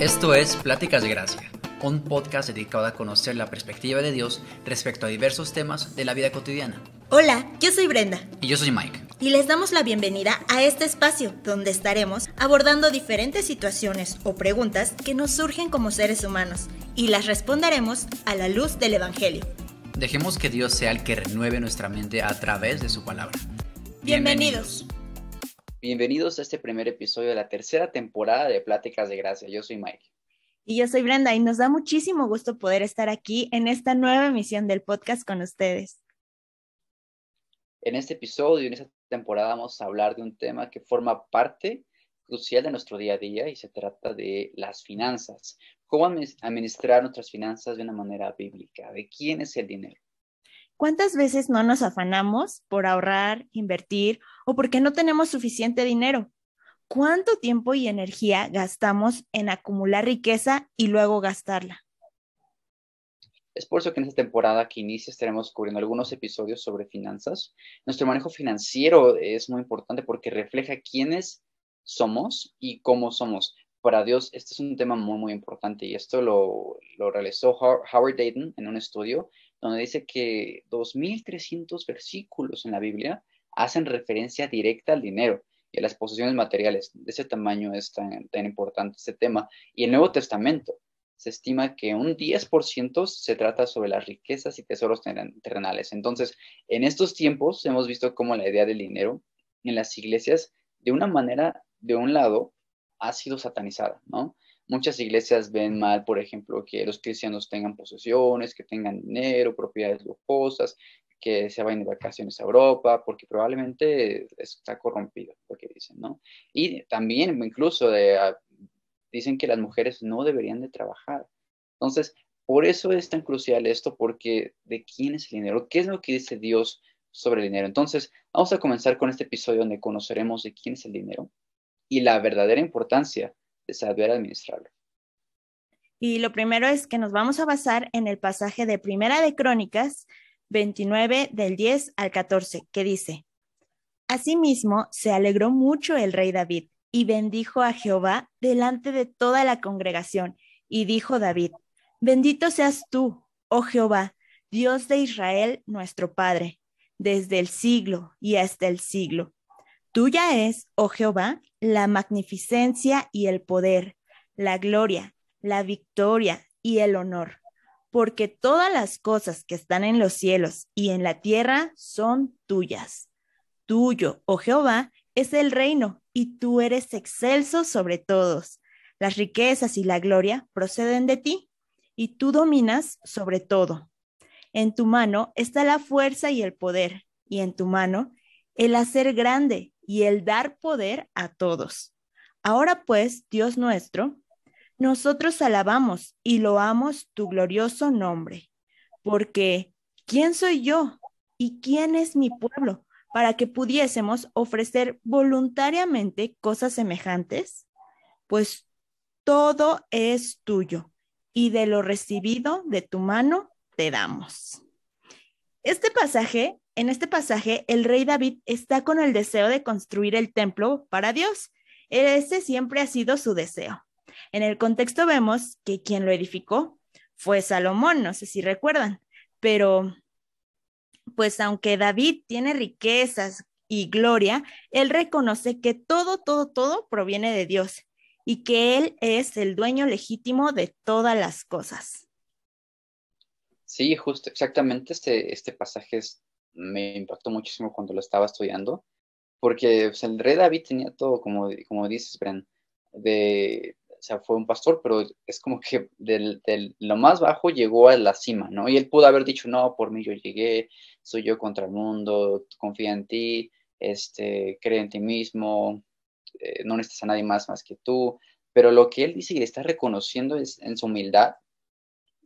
Esto es Pláticas de Gracia, un podcast dedicado a conocer la perspectiva de Dios respecto a diversos temas de la vida cotidiana. Hola, yo soy Brenda. Y yo soy Mike. Y les damos la bienvenida a este espacio donde estaremos abordando diferentes situaciones o preguntas que nos surgen como seres humanos y las responderemos a la luz del Evangelio. Dejemos que Dios sea el que renueve nuestra mente a través de su palabra. Bienvenidos. Bienvenidos a este primer episodio de la tercera temporada de Pláticas de Gracia. Yo soy Mike. Y yo soy Brenda y nos da muchísimo gusto poder estar aquí en esta nueva emisión del podcast con ustedes. En este episodio, en esta temporada, vamos a hablar de un tema que forma parte crucial de nuestro día a día y se trata de las finanzas. ¿Cómo administrar nuestras finanzas de una manera bíblica? ¿De quién es el dinero? ¿Cuántas veces no nos afanamos por ahorrar, invertir o porque no tenemos suficiente dinero? ¿Cuánto tiempo y energía gastamos en acumular riqueza y luego gastarla? Es por eso que en esta temporada que inicia estaremos cubriendo algunos episodios sobre finanzas. Nuestro manejo financiero es muy importante porque refleja quiénes somos y cómo somos. Para Dios, este es un tema muy, muy importante y esto lo, lo realizó Howard Dayton en un estudio donde dice que 2.300 versículos en la Biblia hacen referencia directa al dinero y a las posesiones materiales. De ese tamaño es tan, tan importante este tema. Y el Nuevo Testamento se estima que un 10% se trata sobre las riquezas y tesoros terrenales. Entonces, en estos tiempos hemos visto cómo la idea del dinero en las iglesias, de una manera, de un lado, ha sido satanizada, ¿no? Muchas iglesias ven mal, por ejemplo, que los cristianos tengan posesiones, que tengan dinero, propiedades lujosas, que se vayan de vacaciones a Europa, porque probablemente está corrompido, lo que dicen, ¿no? Y también incluso ah, dicen que las mujeres no deberían de trabajar. Entonces, por eso es tan crucial esto, porque ¿de quién es el dinero? ¿Qué es lo que dice Dios sobre el dinero? Entonces, vamos a comenzar con este episodio donde conoceremos de quién es el dinero y la verdadera importancia saber administrarlo. Y lo primero es que nos vamos a basar en el pasaje de Primera de Crónicas 29 del 10 al 14, que dice, Asimismo se alegró mucho el rey David y bendijo a Jehová delante de toda la congregación, y dijo David, Bendito seas tú, oh Jehová, Dios de Israel, nuestro Padre, desde el siglo y hasta el siglo. Tuya es, oh Jehová, la magnificencia y el poder, la gloria, la victoria y el honor, porque todas las cosas que están en los cielos y en la tierra son tuyas. Tuyo, oh Jehová, es el reino, y tú eres excelso sobre todos. Las riquezas y la gloria proceden de ti, y tú dominas sobre todo. En tu mano está la fuerza y el poder, y en tu mano el hacer grande y el dar poder a todos. Ahora pues, Dios nuestro, nosotros alabamos y loamos tu glorioso nombre, porque ¿quién soy yo y quién es mi pueblo para que pudiésemos ofrecer voluntariamente cosas semejantes? Pues todo es tuyo y de lo recibido de tu mano te damos. Este pasaje en este pasaje, el rey David está con el deseo de construir el templo para Dios. Ese siempre ha sido su deseo. En el contexto vemos que quien lo edificó fue Salomón, no sé si recuerdan, pero pues aunque David tiene riquezas y gloria, él reconoce que todo, todo, todo proviene de Dios y que él es el dueño legítimo de todas las cosas. Sí, justo, exactamente. Este, este pasaje es me impactó muchísimo cuando lo estaba estudiando, porque el rey David tenía todo, como, como dices, Bren, de, o sea, fue un pastor, pero es como que del, lo más bajo llegó a la cima, ¿no? Y él pudo haber dicho, no, por mí yo llegué, soy yo contra el mundo, confía en ti, este, cree en ti mismo, eh, no necesitas a nadie más más que tú, pero lo que él dice y está reconociendo es en su humildad,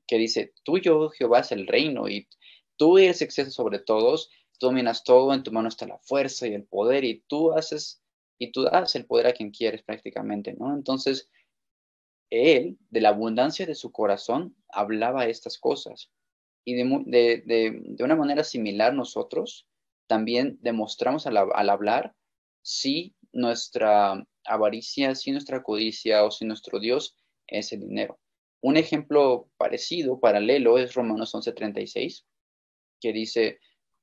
que dice, tuyo, Jehová, es el reino y tú eres exceso sobre todos, tú dominas todo, en tu mano está la fuerza y el poder y tú haces y tú das el poder a quien quieres prácticamente, ¿no? Entonces, él, de la abundancia de su corazón, hablaba estas cosas. Y de, una manera similar nosotros también demostramos al, al hablar si nuestra avaricia, si nuestra codicia o si nuestro Dios es el dinero. Un ejemplo parecido, paralelo, es Romanos 11:36, que dice,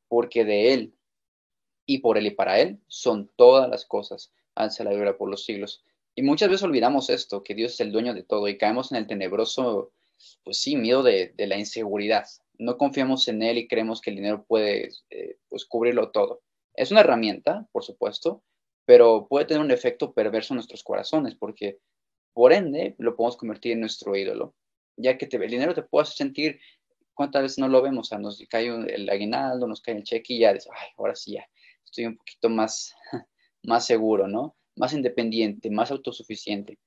porque de Él y por Él y para Él son todas las cosas, alza la gloria por los siglos. Y muchas veces olvidamos esto, que Dios es el dueño de todo y caemos en el tenebroso, pues sí, miedo de, la inseguridad. No confiamos en Él y creemos que el dinero puede, eh, pues, cubrirlo todo. Es una herramienta, por supuesto, pero puede tener un efecto perverso en nuestros corazones, porque por ende lo podemos convertir en nuestro ídolo, ya que el dinero te puede hacer sentir, ¿cuántas veces no lo vemos? O sea, nos cae el aguinaldo, nos cae el cheque y ya dices, ay, ahora sí ya, estoy un poquito más, más seguro, ¿no? Más independiente, más autosuficiente.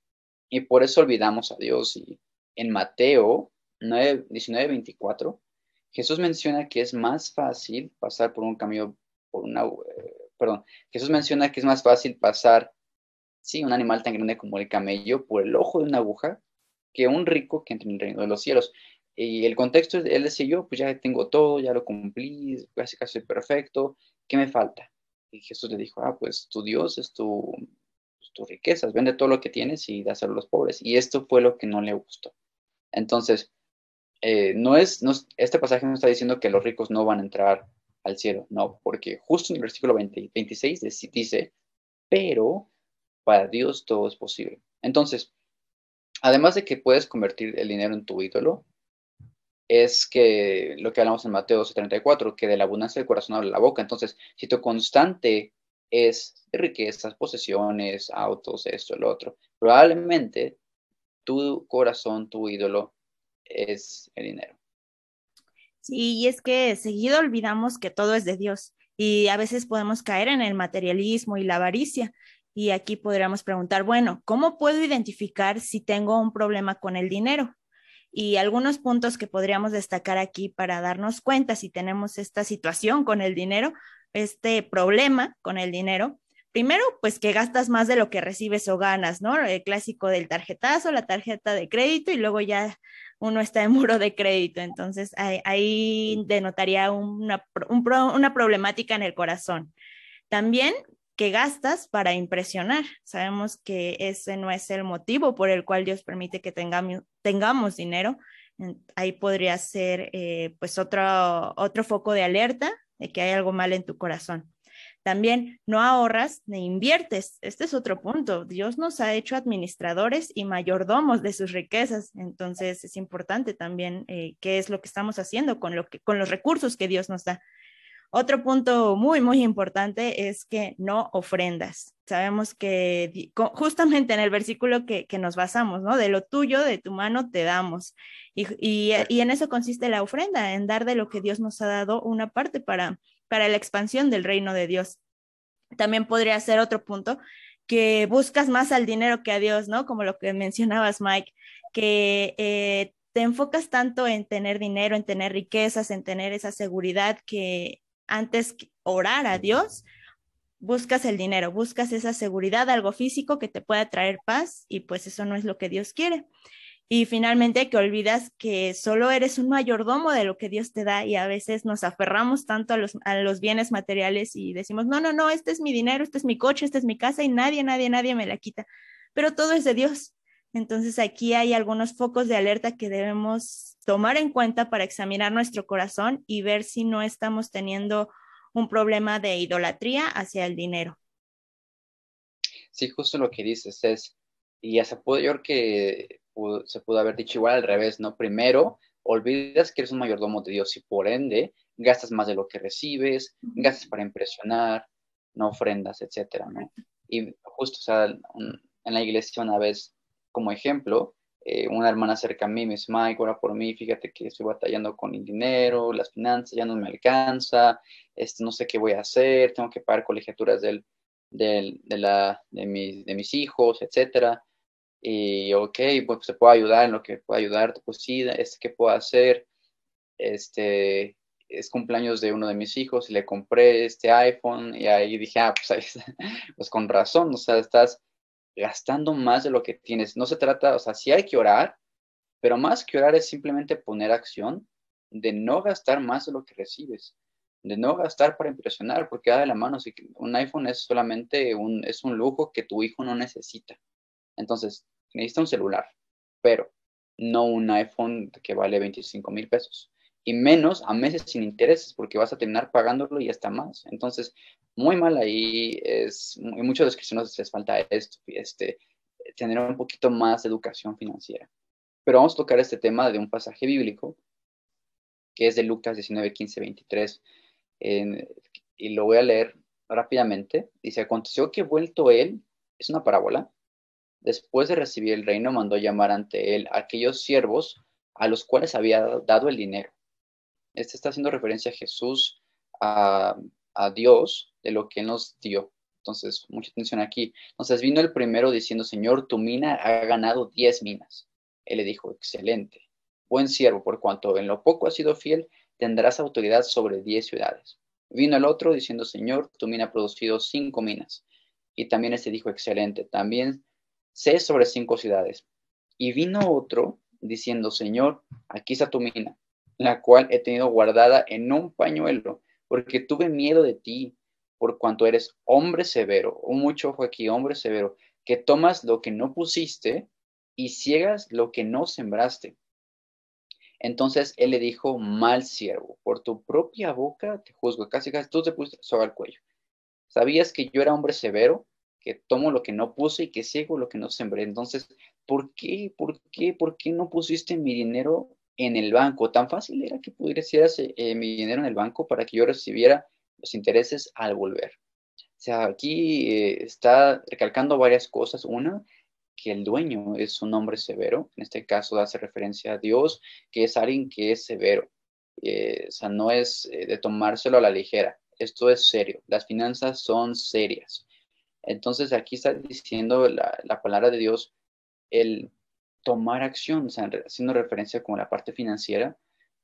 Y por eso olvidamos a Dios. Y en Mateo 9, 19, 24, Jesús menciona que es más fácil pasar por un camino, por una, eh, perdón, Jesús menciona que es más fácil pasar, sí, un animal tan grande como el camello por el ojo de una aguja que un rico que entre en el reino de los cielos. Y el contexto, él decía yo, pues ya tengo todo, ya lo cumplí, casi casi perfecto, ¿qué me falta? Y Jesús le dijo, ah, pues tu Dios es tu, pues, tus riquezas, vende todo lo que tienes y dáselo a los pobres. Y esto fue lo que no le gustó. Entonces, eh, no, es, no este pasaje no está diciendo que los ricos no van a entrar al cielo, no, porque justo en el versículo 26 dice, pero para Dios todo es posible. Entonces, además de que puedes convertir el dinero en tu ídolo, es que lo que hablamos en Mateo 34, que de la abundancia del corazón habla la boca. Entonces, si tu constante es riquezas, posesiones, autos, esto, lo otro, probablemente tu corazón, tu ídolo es el dinero. Sí, y es que seguido olvidamos que todo es de Dios y a veces podemos caer en el materialismo y la avaricia. Y aquí podríamos preguntar, bueno, ¿cómo puedo identificar si tengo un problema con el dinero? Y algunos puntos que podríamos destacar aquí para darnos cuenta si tenemos esta situación con el dinero, este problema con el dinero. Primero, pues que gastas más de lo que recibes o ganas, ¿no? El clásico del tarjetazo, la tarjeta de crédito y luego ya uno está en muro de crédito. Entonces ahí, denotaría una, una problemática en el corazón. También que gastas para impresionar. Sabemos que ese no es el motivo por el cual Dios permite que tengamos, dinero. Ahí podría ser eh, pues otro, otro foco de alerta de que hay algo mal en tu corazón. También no ahorras ni inviertes. Este es otro punto. Dios nos ha hecho administradores y mayordomos de sus riquezas. Entonces es importante también eh, qué es lo que estamos haciendo con los recursos que Dios nos da. Otro punto muy, muy importante es que no ofrendas. Sabemos que justamente en el versículo que, nos basamos, ¿no? De lo tuyo, de tu mano, te damos. Y, y, en eso consiste la ofrenda, en dar de lo que Dios nos ha dado una parte para, para la expansión del reino de Dios. También podría ser otro punto, que buscas más al dinero que a Dios, ¿no? Como lo que mencionabas, Mike, que eh, te enfocas tanto en tener dinero, en tener riquezas, en tener esa seguridad que antes orar a Dios, buscas el dinero, buscas esa seguridad, algo físico que te pueda traer paz y pues eso no es lo que Dios quiere. Y finalmente que olvidas que solo eres un mayordomo de lo que Dios te da y a veces nos aferramos tanto a los, a los bienes materiales y decimos, no, no, no, este es mi dinero, este es mi coche, esta es mi casa y nadie, nadie, nadie me la quita. Pero todo es de Dios. Entonces aquí hay algunos focos de alerta que debemos tomar en cuenta para examinar nuestro corazón y ver si no estamos teniendo un problema de idolatría hacia el dinero. Sí, justo lo que dices es, y ya se pudo, yo que se pudo haber dicho igual al revés, ¿no? Primero, olvidas que eres un mayordomo de Dios y por ende gastas más de lo que recibes, gastas para impresionar, no ofrendas, etcétera, ¿no? Y justo, o sea, en la iglesia una vez como ejemplo, eh, una hermana cerca a mí me dice, Mike, ora por mí, fíjate que estoy batallando con el dinero, las finanzas ya no me alcanza, este, no sé qué voy a hacer, tengo que pagar colegiaturas del, del, de, la, de, mis, de mis hijos, etcétera. Y, ok, pues se puede ayudar en lo que pueda ayudarte, pues sí, este, ¿qué puedo hacer? Este, es cumpleaños de uno de mis hijos y le compré este iPhone y ahí dije, ah, pues, pues con razón, o sea, estás gastando más de lo que tienes. No se trata, o sea, sí hay que orar, pero más que orar es simplemente poner acción de no gastar más de lo que recibes, de no gastar para impresionar, porque da de la mano, si un iPhone es solamente un, es un lujo que tu hijo no necesita. Entonces, necesita un celular. pero no un iPhone que vale 25 mil pesos. Y menos a meses sin intereses, porque vas a terminar pagándolo y hasta más. Entonces, muy mal ahí es, y muchos de los cristianos les falta esto, este, tener un poquito más de educación financiera. Pero vamos a tocar este tema de un pasaje bíblico, que es de Lucas 19, 15, 23, y lo voy a leer rápidamente. Dice, aconteció que vuelto él, es una parábola, después de recibir el reino, mandó llamar ante él a aquellos siervos a los cuales había dado el dinero. Este está haciendo referencia a Jesús, a, Dios, de lo que él nos dio. Entonces, mucha atención aquí. Entonces vino el primero diciendo, Señor, tu mina ha ganado diez minas. Él le dijo, excelente, buen siervo, por cuanto en lo poco has sido fiel, tendrás autoridad sobre diez ciudades. Vino el otro diciendo, Señor, tu mina ha producido cinco minas. Y también este dijo, excelente, también sé sobre cinco ciudades. Y vino otro diciendo, Señor, aquí está tu mina, la cual he tenido guardada en un pañuelo, porque tuve miedo de ti, por cuanto eres hombre severo, un mucho ojo aquí, hombre severo, que tomas lo que no pusiste y ciegas lo que no sembraste. Entonces él le dijo, mal siervo, por tu propia boca te juzgo. Casi, casi tú te pusiste sobre el cuello. Sabías que yo era hombre severo, que tomo lo que no puse y que ciego lo que no sembré. Entonces, ¿por qué, por qué, por qué no pusiste mi dinero en el banco? Tan fácil era que pudieras eh, mi dinero en el banco para que yo recibiera los intereses al volver. O sea, aquí eh, está recalcando varias cosas. Una, que el dueño es un hombre severo, en este caso hace referencia a Dios, que es alguien que es severo, eh, o sea, no es eh, de tomárselo a la ligera, esto es serio, las finanzas son serias. Entonces aquí está diciendo la, la palabra de Dios, el tomar acción, o sea, haciendo referencia con la parte financiera,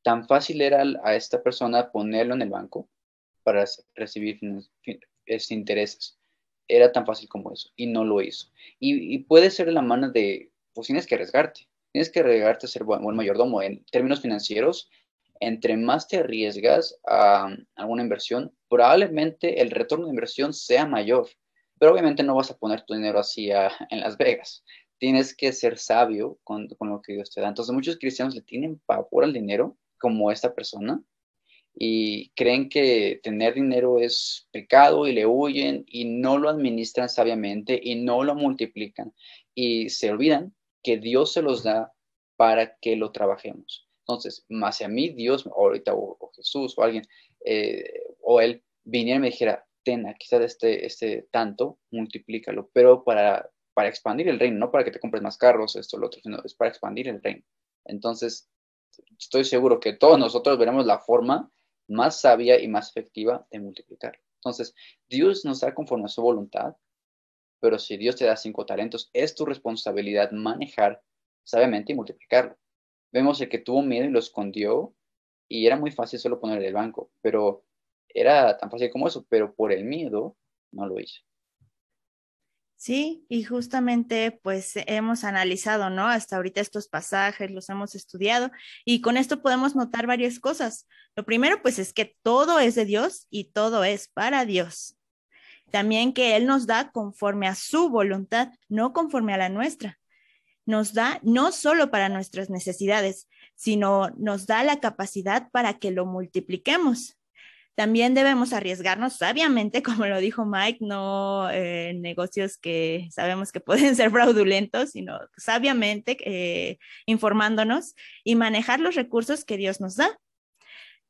tan fácil era a esta persona ponerlo en el banco para recibir este, intereses era tan fácil como eso y no lo hizo. Y, puede ser la mano de, pues tienes que arriesgarte, tienes que arriesgarte a ser buen, buen mayordomo. En términos financieros, entre más te arriesgas a alguna inversión, probablemente el retorno de inversión sea mayor, pero obviamente no vas a poner tu dinero así en Las Vegas. Tienes que ser sabio con, lo que Dios te da. Entonces muchos cristianos le tienen pavor al dinero, como esta persona, y creen que tener dinero es pecado y le huyen y no lo administran sabiamente y no lo multiplican y se olvidan que Dios se los da para que lo trabajemos. Entonces, más a mí Dios, ahorita o, Jesús o alguien, eh, o él viniera y me dijera, ten, aquí está este, este tanto, multiplícalo, pero para, para expandir el reino, no para que te compres más carros, esto, lo otro, sino es para expandir el reino. Entonces, estoy seguro que todos nosotros veremos la forma más sabia y más efectiva de multiplicar. Entonces, Dios nos da conforme a su voluntad, pero si Dios te da cinco talentos, es tu responsabilidad manejar sabiamente y multiplicarlo. Vemos el que tuvo miedo y lo escondió y era muy fácil solo ponerle el banco, pero era tan fácil como eso, pero por el miedo no lo hizo. Sí, y justamente pues hemos analizado, ¿no? Hasta ahorita estos pasajes, los hemos estudiado y con esto podemos notar varias cosas. Lo primero pues es que todo es de Dios y todo es para Dios. También que Él nos da conforme a su voluntad, no conforme a la nuestra. Nos da no solo para nuestras necesidades, sino nos da la capacidad para que lo multipliquemos. También debemos arriesgarnos sabiamente, como lo dijo Mike, no eh, negocios que sabemos que pueden ser fraudulentos, sino sabiamente eh, informándonos y manejar los recursos que Dios nos da.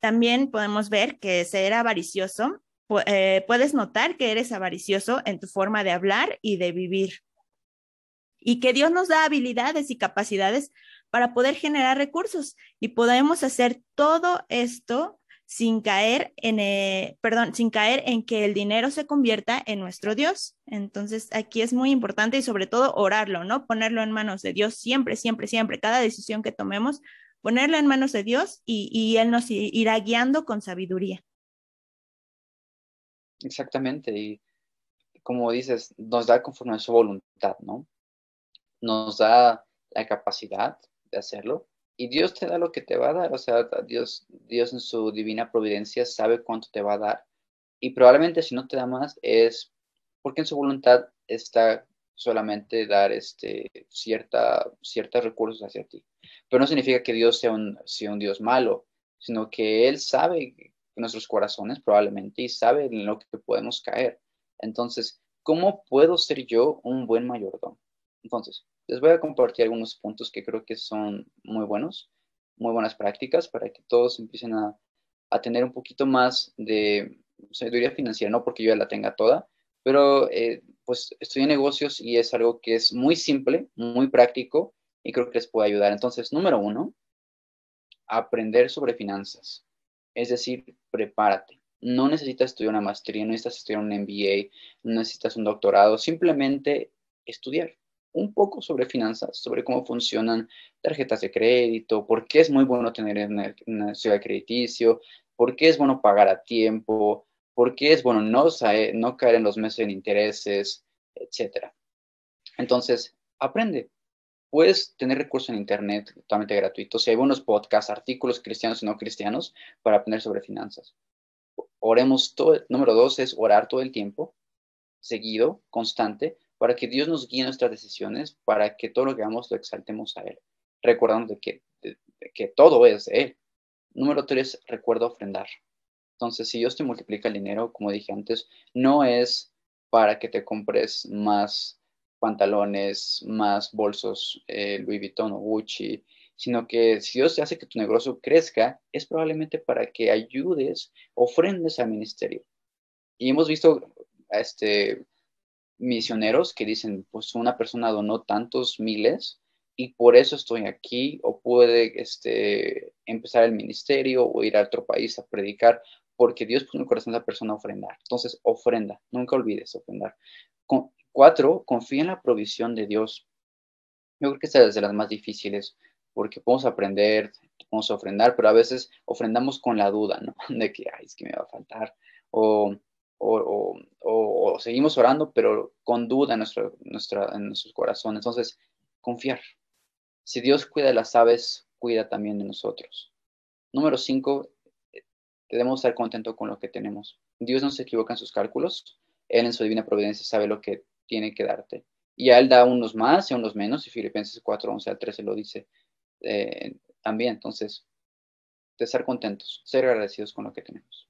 También podemos ver que ser avaricioso, eh, puedes notar que eres avaricioso en tu forma de hablar y de vivir. Y que Dios nos da habilidades y capacidades para poder generar recursos y podemos hacer todo esto sin caer en, eh, perdón, sin caer en que el dinero se convierta en nuestro Dios. Entonces, aquí es muy importante y sobre todo orarlo, ¿no? Ponerlo en manos de Dios siempre, siempre, siempre, cada decisión que tomemos, ponerla en manos de Dios y, y Él nos irá guiando con sabiduría. Exactamente, y como dices, nos da conforme a su voluntad, ¿no? Nos da la capacidad de hacerlo, y Dios te da lo que te va a dar, o sea, Dios, Dios en su divina providencia sabe cuánto te va a dar y probablemente si no te da más es porque en su voluntad está solamente dar este, cierta, ciertos recursos hacia ti. Pero no significa que Dios sea un, sea un Dios malo, sino que Él sabe nuestros corazones probablemente y sabe en lo que podemos caer. Entonces, ¿cómo puedo ser yo un buen mayordomo? Entonces, les voy a compartir algunos puntos que creo que son muy buenos, muy buenas prácticas para que todos empiecen a, tener un poquito más de sabiduría financiera, no porque yo ya la tenga toda, pero eh, pues en negocios y es algo que es muy simple, muy práctico y creo que les puede ayudar. Entonces, número uno, aprender sobre finanzas. Es decir, prepárate. No necesitas estudiar una maestría, no necesitas estudiar un MBA, no necesitas un doctorado, simplemente estudiar un poco sobre finanzas, sobre cómo funcionan tarjetas de crédito, por qué es muy bueno tener una, ciudad crediticio, por qué es bueno pagar a tiempo, por qué es bueno no, no caer en los meses en intereses, etc. Entonces, aprende. Puedes tener recursos en Internet totalmente gratuitos. Si hay buenos podcasts, artículos cristianos y no cristianos para aprender sobre finanzas. Oremos todo. Número dos es orar todo el tiempo, seguido, constante, para que Dios nos guíe nuestras decisiones, para que todo lo que hagamos lo exaltemos a Él, recordando que, que todo es de Él. Número tres, recuerda ofrendar. Entonces, si Dios te multiplica el dinero, como dije antes, no es para que te compres más pantalones, más bolsos eh, Louis Vuitton o Gucci, sino que si Dios hace que tu negocio crezca, es probablemente para que ayudes, ofrendes al ministerio. Y hemos visto este, misioneros que dicen, pues una persona donó tantos miles y por eso estoy aquí, o puede este, empezar el ministerio o ir a otro país a predicar, porque Dios puso en el corazón de la persona a ofrendar. Entonces, ofrenda, nunca olvides ofrendar. cuatro, confía en la provisión de Dios. Yo creo que esta es de las más difíciles, porque podemos aprender, podemos ofrendar, pero a veces ofrendamos con la duda, ¿no? De que, ay, es que me va a faltar, o o, seguimos orando, pero con duda en, nuestro, nuestra, corazones. Entonces, confiar. Si Dios cuida de las aves, cuida también de nosotros. Número cinco, debemos estar contentos con lo que tenemos. Dios no se equivoca en sus cálculos. Él en su divina providencia sabe lo que tiene que darte. Y a Él da unos más y unos menos. Y Filipenses 4, 11 al 13 lo dice eh, también. Entonces, de estar contentos, ser agradecidos con lo que tenemos.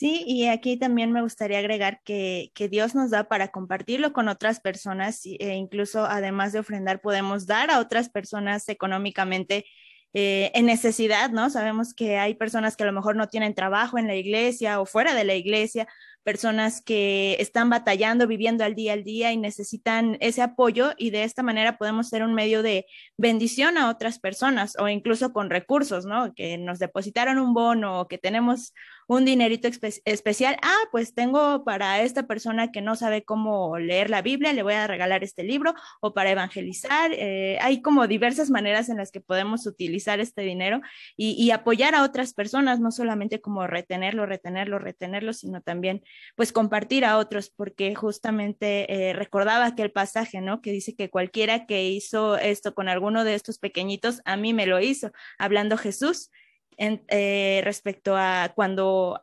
Sí, y aquí también me gustaría agregar que, Dios nos da para compartirlo con otras personas e incluso además de ofrendar podemos dar a otras personas económicamente eh, en necesidad, ¿no? Sabemos que hay personas que a lo mejor no tienen trabajo en la iglesia o fuera de la iglesia personas que están batallando, viviendo al día al día y necesitan ese apoyo y de esta manera podemos ser un medio de bendición a otras personas o incluso con recursos, ¿no? Que nos depositaron un bono o que tenemos un dinerito especial. Ah, pues tengo para esta persona que no sabe cómo leer la Biblia, le voy a regalar este libro o para evangelizar. Eh, hay como diversas maneras en las que podemos utilizar este dinero y, y apoyar a otras personas, no solamente como retenerlo, retenerlo, retenerlo, sino también pues compartir a otros, porque justamente eh, recordaba aquel pasaje, ¿no? Que dice que cualquiera que hizo esto con alguno de estos pequeñitos, a mí me lo hizo, hablando Jesús eh, respecto a cuando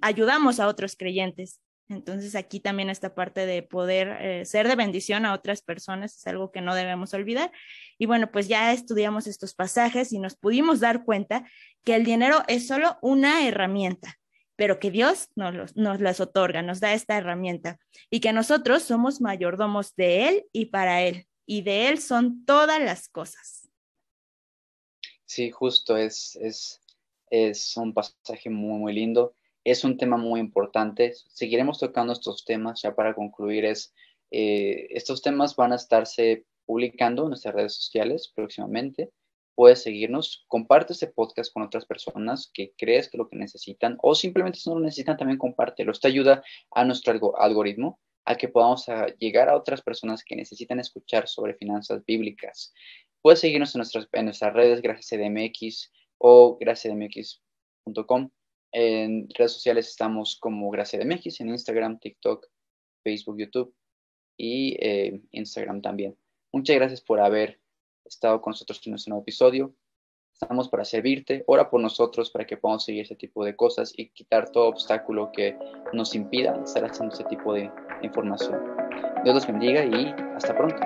ayudamos a otros creyentes. Entonces aquí también esta parte de poder eh, ser de bendición a otras personas es algo que no debemos olvidar. Y bueno, pues ya estudiamos estos pasajes y nos pudimos dar cuenta que el dinero es solo una herramienta, pero que Dios nos, las otorga, nos da esta herramienta y que nosotros somos mayordomos de Él y para Él, y de Él son todas las cosas. Sí, justo, es un pasaje muy, muy lindo. Es un tema muy importante. Seguiremos tocando estos temas ya para concluir. Es, eh, estos temas van a estarse publicando en nuestras redes sociales próximamente puedes seguirnos, comparte este podcast con otras personas que crees que lo que necesitan o simplemente si no lo necesitan también compártelo. Esto ayuda a nuestro algoritmo a que podamos llegar a otras personas que necesitan escuchar sobre finanzas bíblicas. Puedes seguirnos en nuestras, redes, gracias a o graciasdmx.com. En redes sociales estamos como graciasdmx en Instagram, TikTok, Facebook, YouTube y eh, Instagram también. Muchas gracias por haber estado con nosotros en nuestro nuevo episodio. Estamos para servirte. Ora por nosotros para que podamos seguir ese tipo de cosas y quitar todo obstáculo que nos impida estar haciendo ese tipo de información. Dios los bendiga y hasta pronto.